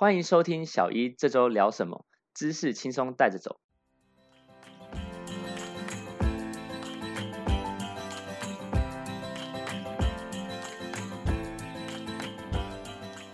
欢迎收听小一这周聊什么，知识轻松带着走。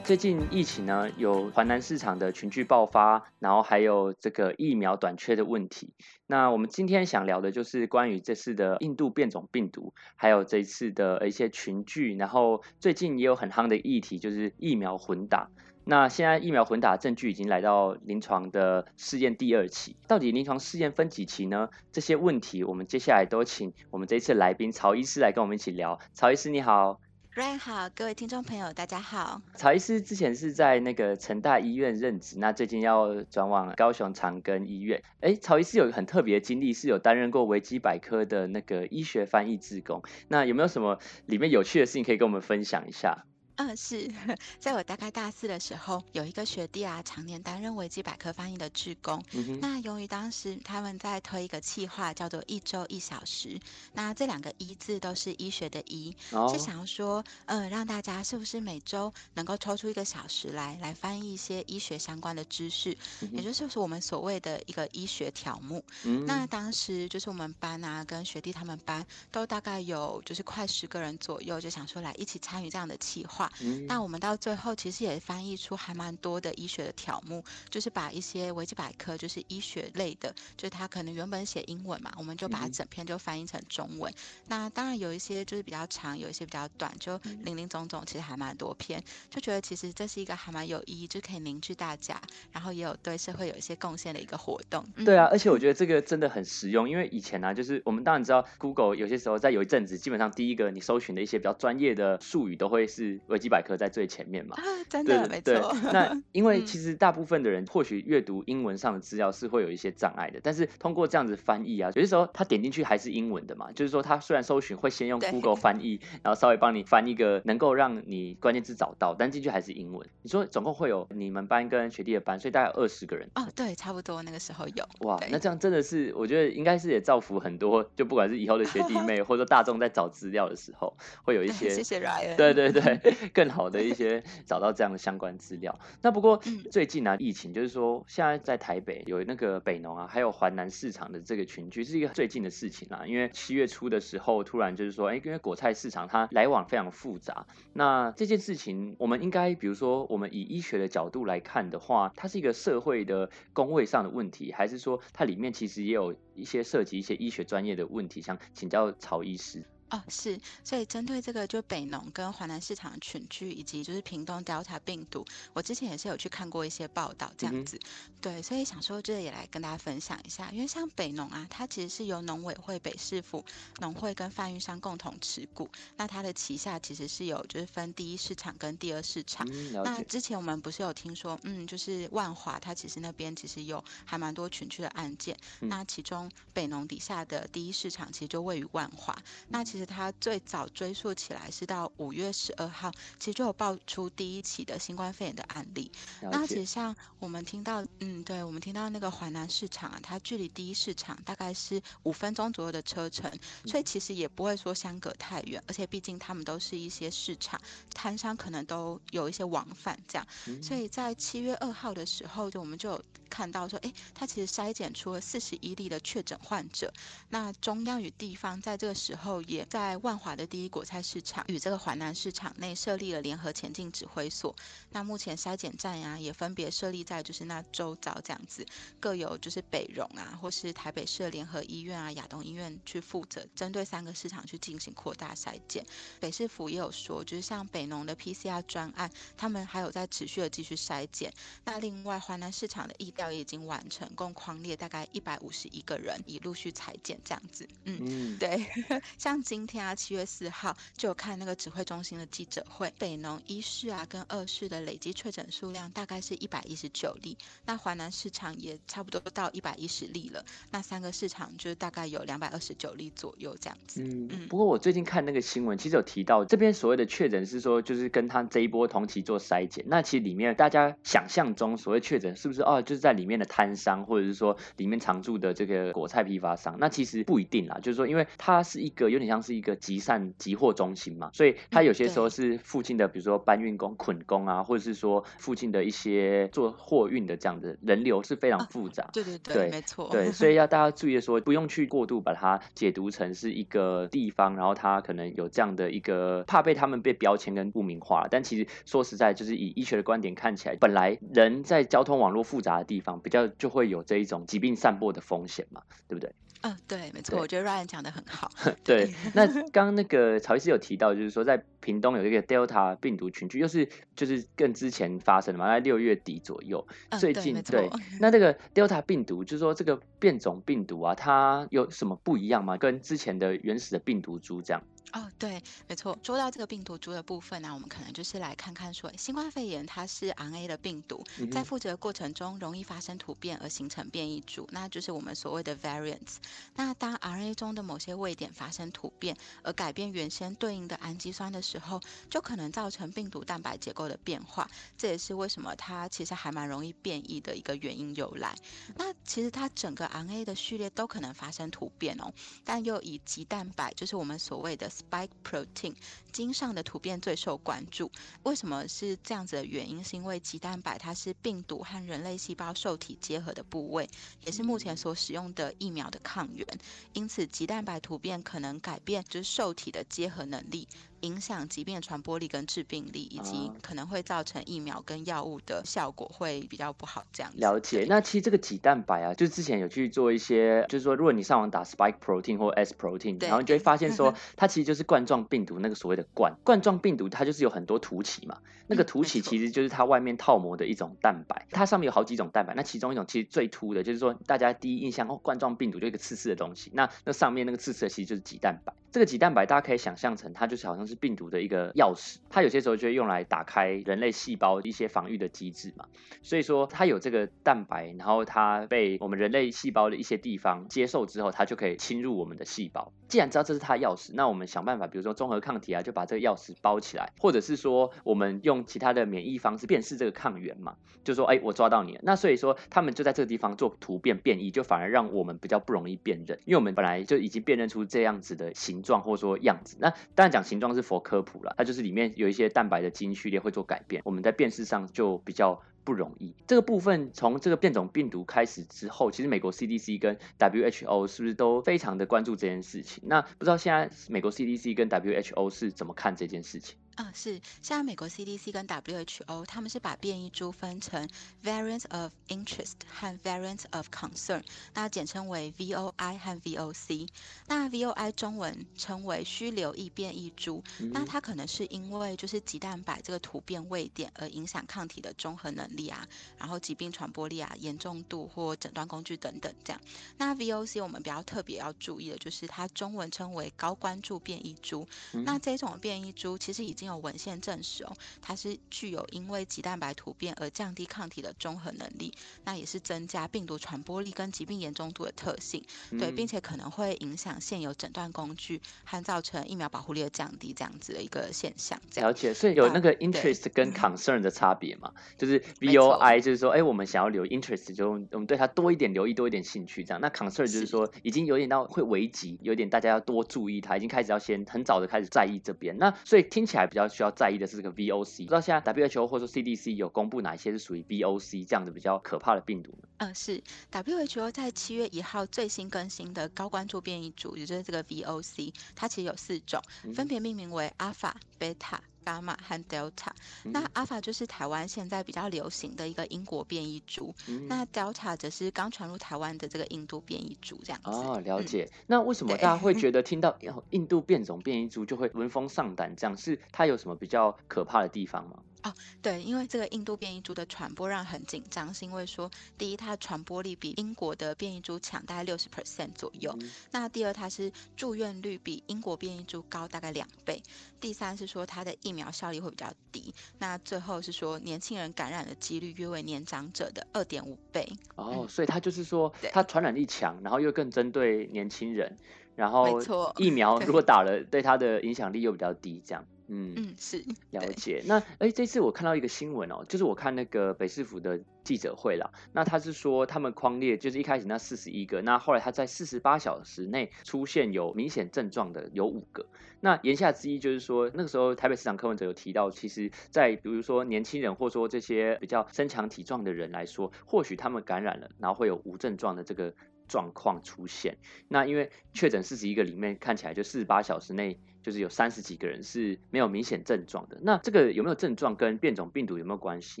最近疫情呢，有华南市场的群聚爆发，然后还有这个疫苗短缺的问题。那我们今天想聊的就是关于这次的印度变种病毒，还有这次的一些群聚，然后最近也有很夯的议题，就是疫苗混打。那现在疫苗混打证据已经来到临床的试验第二期，到底临床试验分几期呢？这些问题，我们接下来都请我们这一次来宾曹医师来跟我们一起聊。曹医师你好。Ryan 好，各位听众朋友，大家好。曹医师之前是在那个成大医院任职，那最近要转往高雄长庚医院。哎，曹医师有很特别的经历，是有担任过维基百科的那个医学翻译志工。那有没有什么里面有趣的事情可以跟我们分享一下？嗯，是 在我大概大四的时候，有一个学弟啊，常年担任维基百科翻译的志工。那由于当时他们在推一个计划，叫做一周一小时。那这两个“一”字都是医学的“医”，是想要说，嗯，让大家是不是每周能够抽出一个小时来，来翻译一些医学相关的知识，也就是我们所谓的一个医学条目。那当时就是我们班啊，跟学弟他们班都大概有就是快十个人左右，就想说来一起参与这样的计划。那我们到最后其实也翻译出还蛮多的医学的条目，就是把一些维基百科就是医学类的，就是它可能原本写英文嘛，我们就把它整篇就翻译成中文。那当然有一些就是比较长，有一些比较短，就零零总总其实还蛮多篇，就觉得其实这是一个还蛮有意义，就可以凝聚大家，然后也有对社会有一些贡献的一个活动。对啊，而且我觉得这个真的很实用，因为以前呢，就是我们当然知道 Google 有些时候在有一阵子，基本上第一个你搜寻的一些比较专业的术语都会是。维基百科在最前面嘛？真的没错。那 因为其实大部分的人或许阅读英文上的资料是会有一些障碍的，但是通过这样子翻译啊，有些时候他点进去还是英文的嘛。就是说，他虽然搜寻会先用 Google 翻译，然后稍微帮你翻一个能够让你关键字找到，但进去还是英文。你说总共会有你们班跟学弟的班，所以大概二十个人。哦，对，差不多那个时候有。哇，那这样真的是，我觉得应该是也造福很多，就不管是以后的学弟 妹，或者说大众在找资料的时候，会有一些谢谢 Ryan。对对对，更好的一些。找到这样的相关资料。那不过最近呢，疫情就是说，现在在台北有那个北农啊，还有环南市场的这个群聚，是一个最近的事情啦。因为七月初的时候，突然就是说，哎，因为果菜市场它来往非常复杂。那这件事情，我们应该比如说，我们以医学的角度来看的话，它是一个社会的工位上的问题，还是说它里面其实也有一些涉及一些医学专业的问题，想请教曹医师。哦，是，所以针对这个就北农跟华南市场群聚，以及就是屏东 Delta 病毒，我之前也是有去看过一些报道，这样子，对，所以想说这也来跟大家分享一下，因为像北农啊，它其实是由农委会、北市府农会跟贩运商共同持股，那它的旗下其实是有就是分第一市场跟第二市场。那之前我们不是有听说，嗯，就是万华，它其实那边其实有还蛮多群聚的案件，那其中北农底下的第一市场其实就位于万华，那其实。其实它最早追溯起来是到五月十二号，其实就有爆出第一起的新冠肺炎的案例。那其实像我们听到，嗯，对我们听到那个淮南市场啊，它距离第一市场大概是五分钟左右的车程，所以其实也不会说相隔太远。而且毕竟他们都是一些市场摊商，可能都有一些往返这样。所以在七月二号的时候，就我们就有看到说，哎，它其实筛检出了四十一例的确诊患者。那中央与地方在这个时候也。在万华的第一果菜市场与这个华南市场内设立了联合前进指挥所。那目前筛检站呀，也分别设立在就是那周遭这样子，各有就是北荣啊，或是台北市联合医院啊、亚东医院去负责，针对三个市场去进行扩大筛检。北市府也有说，就是像北农的 PCR 专案，他们还有在持续的继续筛检。那另外华南市场的疫调也已经完成，共框列大概一百五十一个人，已陆续裁剪这样子。嗯，对，像今今天啊，七月四号就有看那个指挥中心的记者会，北农一市啊跟二市的累积确诊数量大概是一百一十九例，那华南市场也差不多到一百一十例了，那三个市场就是大概有两百二十九例左右这样子。嗯嗯。不过我最近看那个新闻，其实有提到这边所谓的确诊是说，就是跟他这一波同期做筛检，那其实里面大家想象中所谓确诊是不是哦，就是在里面的摊商，或者是说里面常驻的这个果菜批发商。那其实不一定啦，就是说，因为它是一个有点像是一个集散集货中心嘛，所以它有些时候是附近的，比如说搬运工、捆工啊，或者是说附近的一些做货运的这样的人流是非常复杂。对对对，没错。对，所以要大家注意说，不用去过度把它解读成是一个地方，然后它可能有这样的一个怕被他们被标签跟不明化。但其实说实在，就是以医学的观点看起来，本来人在交通网络复杂的地方，比较就会有这一种疾病散播的风险嘛，对不对？嗯，对，没错，我觉得 Ryan 讲的很好。对，那刚刚那个曹医师有提到，就是说在屏东有一个 Delta 病毒群聚，又是就是更之前发生的嘛，在六月底左右，最近对。那这个 Delta 病毒，就是说这个变种病毒啊，它有什么不一样吗？跟之前的原始的病毒株这样？哦，对，没错。说到这个病毒株的部分呢，我们可能就是来看看说，新冠肺炎它是 RNA 的病毒，在复制的过程中容易发生突变而形成变异株，那就是我们所谓的 variants。那当 RNA 中的某些位点发生突变而改变原先对应的氨基酸的时候，就可能造成病毒蛋白结构的变化。这也是为什么它其实还蛮容易变异的一个原因由来。那其实它整个 RNA 的序列都可能发生突变哦，但又以棘蛋白，就是我们所谓的。Spike protein 经上的突变最受关注，为什么是这样子的原因？是因为棘蛋白它是病毒和人类细胞受体结合的部位，也是目前所使用的疫苗的抗原，因此棘蛋白突变可能改变就是受体的结合能力。影响疾病传播力跟致病力，以及可能会造成疫苗跟药物的效果会比较不好。这样了解。那其实这个脊蛋白啊，就之前有去做一些，就是说，如果你上网打 spike protein 或 s protein，然后你就会发现说，它其实就是冠状病毒那个所谓的冠冠状病毒，它就是有很多突起嘛。那个突起其实就是它外面套膜的一种蛋白，它上面有好几种蛋白。那其中一种其实最突的，就是说大家第一印象哦，冠状病毒就一个刺刺的东西。那那上面那个刺刺的其实就是脊蛋白。这个脊蛋白大家可以想象成，它就是好像是病毒的一个钥匙，它有些时候就会用来打开人类细胞一些防御的机制嘛。所以说它有这个蛋白，然后它被我们人类细胞的一些地方接受之后，它就可以侵入我们的细胞。既然知道这是它的钥匙，那我们想办法，比如说综合抗体啊，就把这个钥匙包起来，或者是说我们用其他的免疫方式辨识这个抗原嘛，就说哎，我抓到你了。那所以说他们就在这个地方做突变变异，就反而让我们比较不容易辨认，因为我们本来就已经辨认出这样子的形。形状或者说样子，那当然讲形状是佛科普了，它就是里面有一些蛋白的基因序列会做改变，我们在辨识上就比较不容易。这个部分从这个变种病毒开始之后，其实美国 CDC 跟 WHO 是不是都非常的关注这件事情？那不知道现在美国 CDC 跟 WHO 是怎么看这件事情？啊，是，现在美国 CDC 跟 WHO 他们是把变异株分成 variants of interest 和 variants of concern，那简称为 VOI 和 VOC。那 VOI 中文称为需留意变异株，那它可能是因为就是棘蛋白这个突变位点而影响抗体的中和能力啊，然后疾病传播力啊、严重度或诊断工具等等这样。那 VOC 我们比较特别要注意的就是它中文称为高关注变异株，那这种变异株其实已经有文献证实哦，它是具有因为棘蛋白突变而降低抗体的综合能力，那也是增加病毒传播力跟疾病严重度的特性，对，并且可能会影响现有诊断工具和造成疫苗保护力的降低这样子的一个现象。了解，所以有那个 interest 跟 concern 的差别嘛？就是 VOI 就是说，哎，我们想要留 interest，就我们对它多一点留意，多一点兴趣这样。那 concern 就是说，已经有点到会危急，有点大家要多注意它，已经开始要先很早的开始在意这边。那所以听起来比较。需要在意的是这个 VOC，不知道现在 WHO 或者说 CDC 有公布哪一些是属于 VOC 这样的比较可怕的病毒呢？嗯，是 WHO 在七月一号最新更新的高关注变异株，也就是这个 VOC，它其实有四种，分别命名为 Alpha、Beta。伽马和 Delta，那 Alpha 就是台湾现在比较流行的一个英国变异株，那 Delta 则是刚传入台湾的这个印度变异株，这样子。哦，了解。那为什么大家会觉得听到印度变种变异株就会闻风丧胆？这样是它有什么比较可怕的地方吗？哦，对，因为这个印度变异株的传播让很紧张，是因为说，第一，它的传播力比英国的变异株强大概六十 percent 左右；那第二，它是住院率比英国变异株高大概两倍；第三是说它的疫苗效力会比较低；那最后是说年轻人感染的几率约为年长者的二点五倍。哦，所以它就是说，它传染力强，然后又更针对年轻人，然后疫苗如果打了，对它的影响力又比较低，这样。嗯嗯，是了解。那哎，这次我看到一个新闻哦，就是我看那个北市府的记者会啦，那他是说他们框列就是一开始那四十一个，那后来他在四十八小时内出现有明显症状的有五个。那言下之意就是说，那个时候台北市长柯文哲有提到，其实，在比如说年轻人或说这些比较身强体壮的人来说，或许他们感染了，然后会有无症状的这个状况出现。那因为确诊四十一个里面，看起来就四十八小时内。就是有三十几个人是没有明显症状的，那这个有没有症状跟变种病毒有没有关系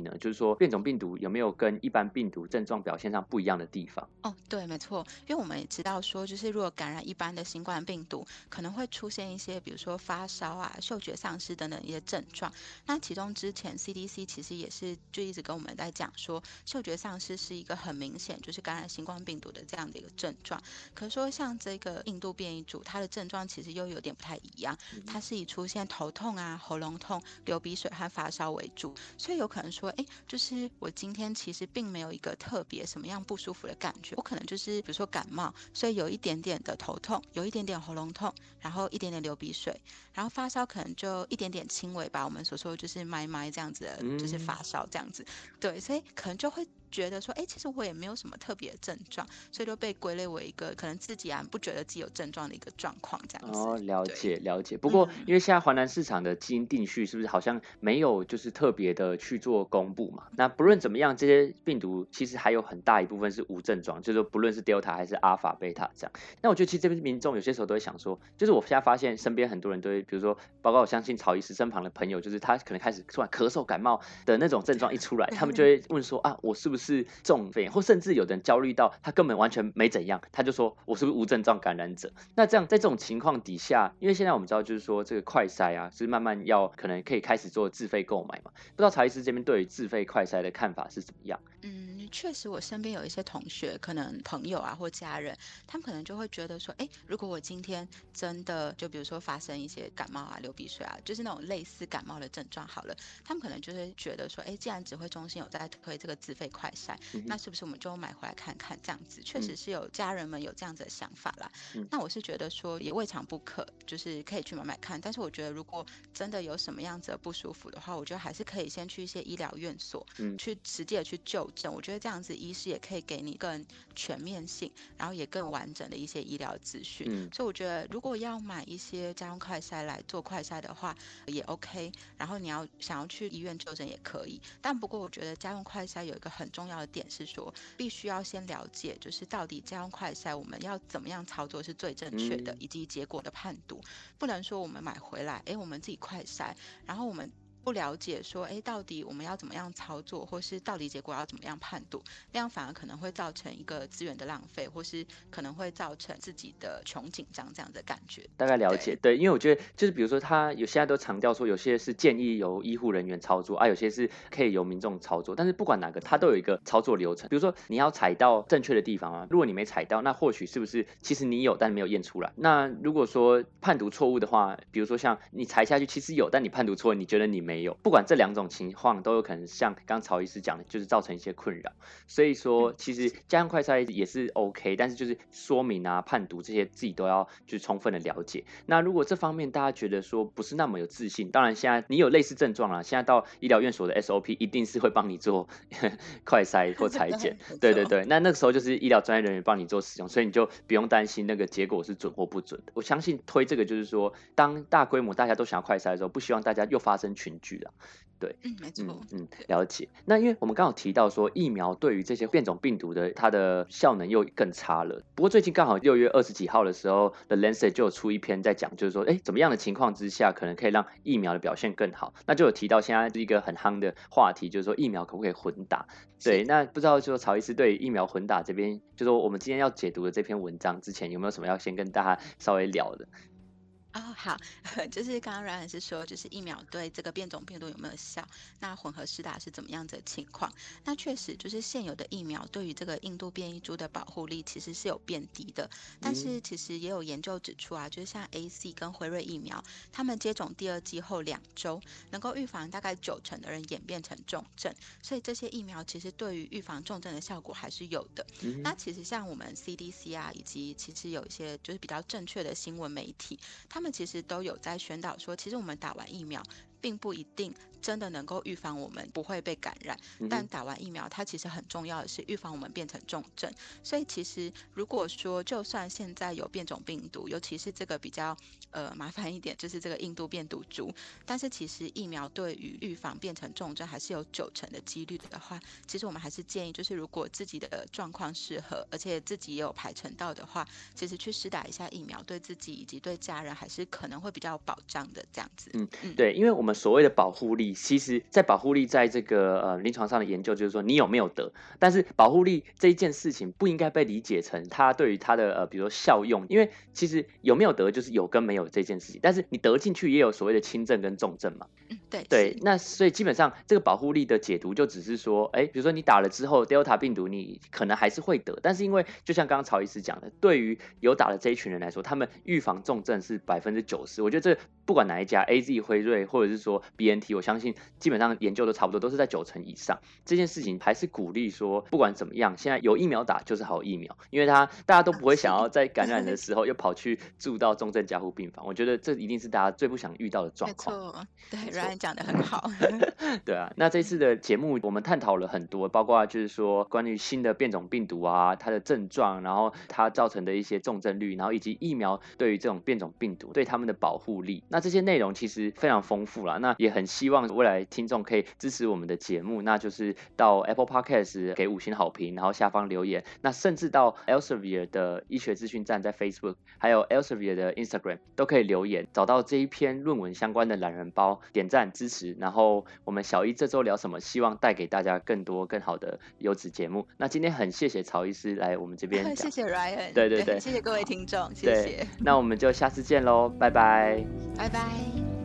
呢？就是说变种病毒有没有跟一般病毒症状表现上不一样的地方？哦，对，没错，因为我们也知道说，就是如果感染一般的新冠病毒，可能会出现一些比如说发烧啊、嗅觉丧失等等一些症状。那其中之前 CDC 其实也是就一直跟我们在讲说，嗅觉丧失是一个很明显就是感染新冠病毒的这样的一个症状。可是说像这个印度变异株，它的症状其实又有点不太一样。它。是以出现头痛啊、喉咙痛、流鼻水和发烧为主，所以有可能说，哎，就是我今天其实并没有一个特别什么样不舒服的感觉，我可能就是比如说感冒，所以有一点点的头痛，有一点点喉咙痛，然后一点点流鼻水，然后发烧可能就一点点轻微吧，我们所说就是麦麦这样子的，就是发烧这样子，对，所以可能就会。觉得说，哎，其实我也没有什么特别的症状，所以就被归类为一个可能自己啊不觉得自己有症状的一个状况这样子。哦，了解了解。不过因为现在华南市场的基因定序是不是好像没有就是特别的去做公布嘛？那不论怎么样，这些病毒其实还有很大一部分是无症状，就是说不论是 Delta 还是阿尔法、贝塔这样。那我觉得其实这边民众有些时候都会想说，就是我现在发现身边很多人都会，比如说，包括我相信曹医师身旁的朋友，就是他可能开始突然咳嗽、感冒的那种症状一出来，他们就会问说啊，我是不是中？或甚至有的人焦虑到他根本完全没怎样，他就说我是不是无症状感染者？那这样在这种情况底下，因为现在我们知道就是说这个快筛啊，是慢慢要可能可以开始做自费购买嘛？不知道曹医师这边对于自费快筛的看法是怎么样？嗯，确实我身边有一些同学，可能朋友啊或家人，他们可能就会觉得说，哎，如果我今天真的就比如说发生一些感冒啊、流鼻水啊，就是那种类似感冒的症状好了，他们可能就是觉得说，哎，既然指挥中心有在推这个自费快筛，那是不是我们就买回来看看这样子？确实是有家人们有这样子的想法啦。那我是觉得说也未尝不可，就是可以去买买看。但是我觉得如果真的有什么样子的不舒服的话，我觉得还是可以先去一些医疗院所，嗯，去实际的去就诊。我觉得这样子医师也可以给你更全面性，然后也更完整的一些医疗资讯。嗯，所以我觉得如果要买一些家用快筛来做快筛的话，也 OK。然后你要想要去医院就诊也可以。但不过我觉得家用快筛有一个很重要的点是说。必须要先了解，就是到底这样快筛我们要怎么样操作是最正确的，以及结果的判读，不能说我们买回来，哎，我们自己快筛，然后我们。不了解说，哎，到底我们要怎么样操作，或是到底结果要怎么样判读，那样反而可能会造成一个资源的浪费，或是可能会造成自己的穷紧张这样的感觉。大概了解，对，因为我觉得就是比如说，他有现在都强调说，有些是建议由医护人员操作，啊，有些是可以由民众操作，但是不管哪个，它都有一个操作流程。比如说你要踩到正确的地方啊，如果你没踩到，那或许是不是其实你有，但没有验出来。那如果说判读错误的话，比如说像你踩下去其实有，但你判读错，你觉得你没有，不管这两种情况都有可能像刚曹医师讲的，就是造成一些困扰。所以说，其实加上快筛也是 OK，但是就是说明啊、判读这些自己都要去充分的了解。那如果这方面大家觉得说不是那么有自信，当然现在你有类似症状了，现在到医疗院所的 SOP 一定是会帮你做 快筛或裁剪。对对对，那那个时候就是医疗专业人员帮你做使用，所以你就不用担心那个结果是准或不准的。我相信推这个就是说，当大规模大家都想要快筛的时候，不希望大家又发生群聚了。对，嗯，没错，嗯，了解。那因为我们刚好提到说，疫苗对于这些变种病毒的它的效能又更差了。不过最近刚好六月二十几号的时候，The Lancet 就有出一篇在讲，就是说，哎，怎么样的情况之下可能可以让疫苗的表现更好？那就有提到现在是一个很夯的话题，就是说疫苗可不可以混打？对，那不知道就曹医师对疫苗混打这边，就说我们今天要解读的这篇文章之前，有没有什么要先跟大家稍微聊的？哦，好，就是刚刚阮老师说，就是疫苗对这个变种病毒有没有效？那混合施打是怎么样子的情况？那确实就是现有的疫苗对于这个印度变异株的保护力其实是有变低的。但是其实也有研究指出啊，就是像 A C 跟辉瑞疫苗，他们接种第二剂后两周，能够预防大概九成的人演变成重症。所以这些疫苗其实对于预防重症的效果还是有的。那其实像我们 C D C 啊，以及其实有一些就是比较正确的新闻媒体，他们其实都有在宣导说，其实我们打完疫苗。并不一定真的能够预防我们不会被感染，但打完疫苗，它其实很重要的是预防我们变成重症。所以其实如果说就算现在有变种病毒，尤其是这个比较呃麻烦一点，就是这个印度变毒株，但是其实疫苗对于预防变成重症还是有九成的几率的话，其实我们还是建议，就是如果自己的状况适合，而且自己也有排程到的话，其实去施打一下疫苗，对自己以及对家人还是可能会比较有保障的这样子。嗯嗯，对，因为我们。们所谓的保护力，其实，在保护力在这个呃临床上的研究，就是说你有没有得。但是保护力这一件事情不应该被理解成它对于它的呃，比如说效用，因为其实有没有得就是有跟没有这件事情。但是你得进去也有所谓的轻症跟重症嘛。对对，那所以基本上这个保护力的解读就只是说，哎，比如说你打了之后，Delta 病毒你可能还是会得，但是因为就像刚刚曹医师讲的，对于有打的这一群人来说，他们预防重症是百分之九十。我觉得这不管哪一家，A Z 辉瑞或者是说 B N T，我相信基本上研究都差不多，都是在九成以上。这件事情还是鼓励说，不管怎么样，现在有疫苗打就是好疫苗，因为他大家都不会想要在感染的时候又跑去住到重症加护病房。我觉得这一定是大家最不想遇到的状况。没错，讲的很好。对啊，那这次的节目我们探讨了很多，包括就是说关于新的变种病毒啊，它的症状，然后它造成的一些重症率，然后以及疫苗对于这种变种病毒对他们的保护力。那这些内容其实非常丰富了，那也很希望未来听众可以支持我们的节目，那就是到 Apple Podcast 给五星好评，然后下方留言，那甚至到 Elsevier 的医学资讯站在 Facebook，还有 Elsevier 的 Instagram 都可以留言，找到这一篇论文相关的懒人包，点赞支持，然后我们小一这周聊什么，希望带给大家更多更好的优质节目。那今天很谢谢曹医师来我们这边，谢谢 Ryan，对对对，谢谢各位听众，谢谢，那我们就下次见喽，拜拜。拜拜。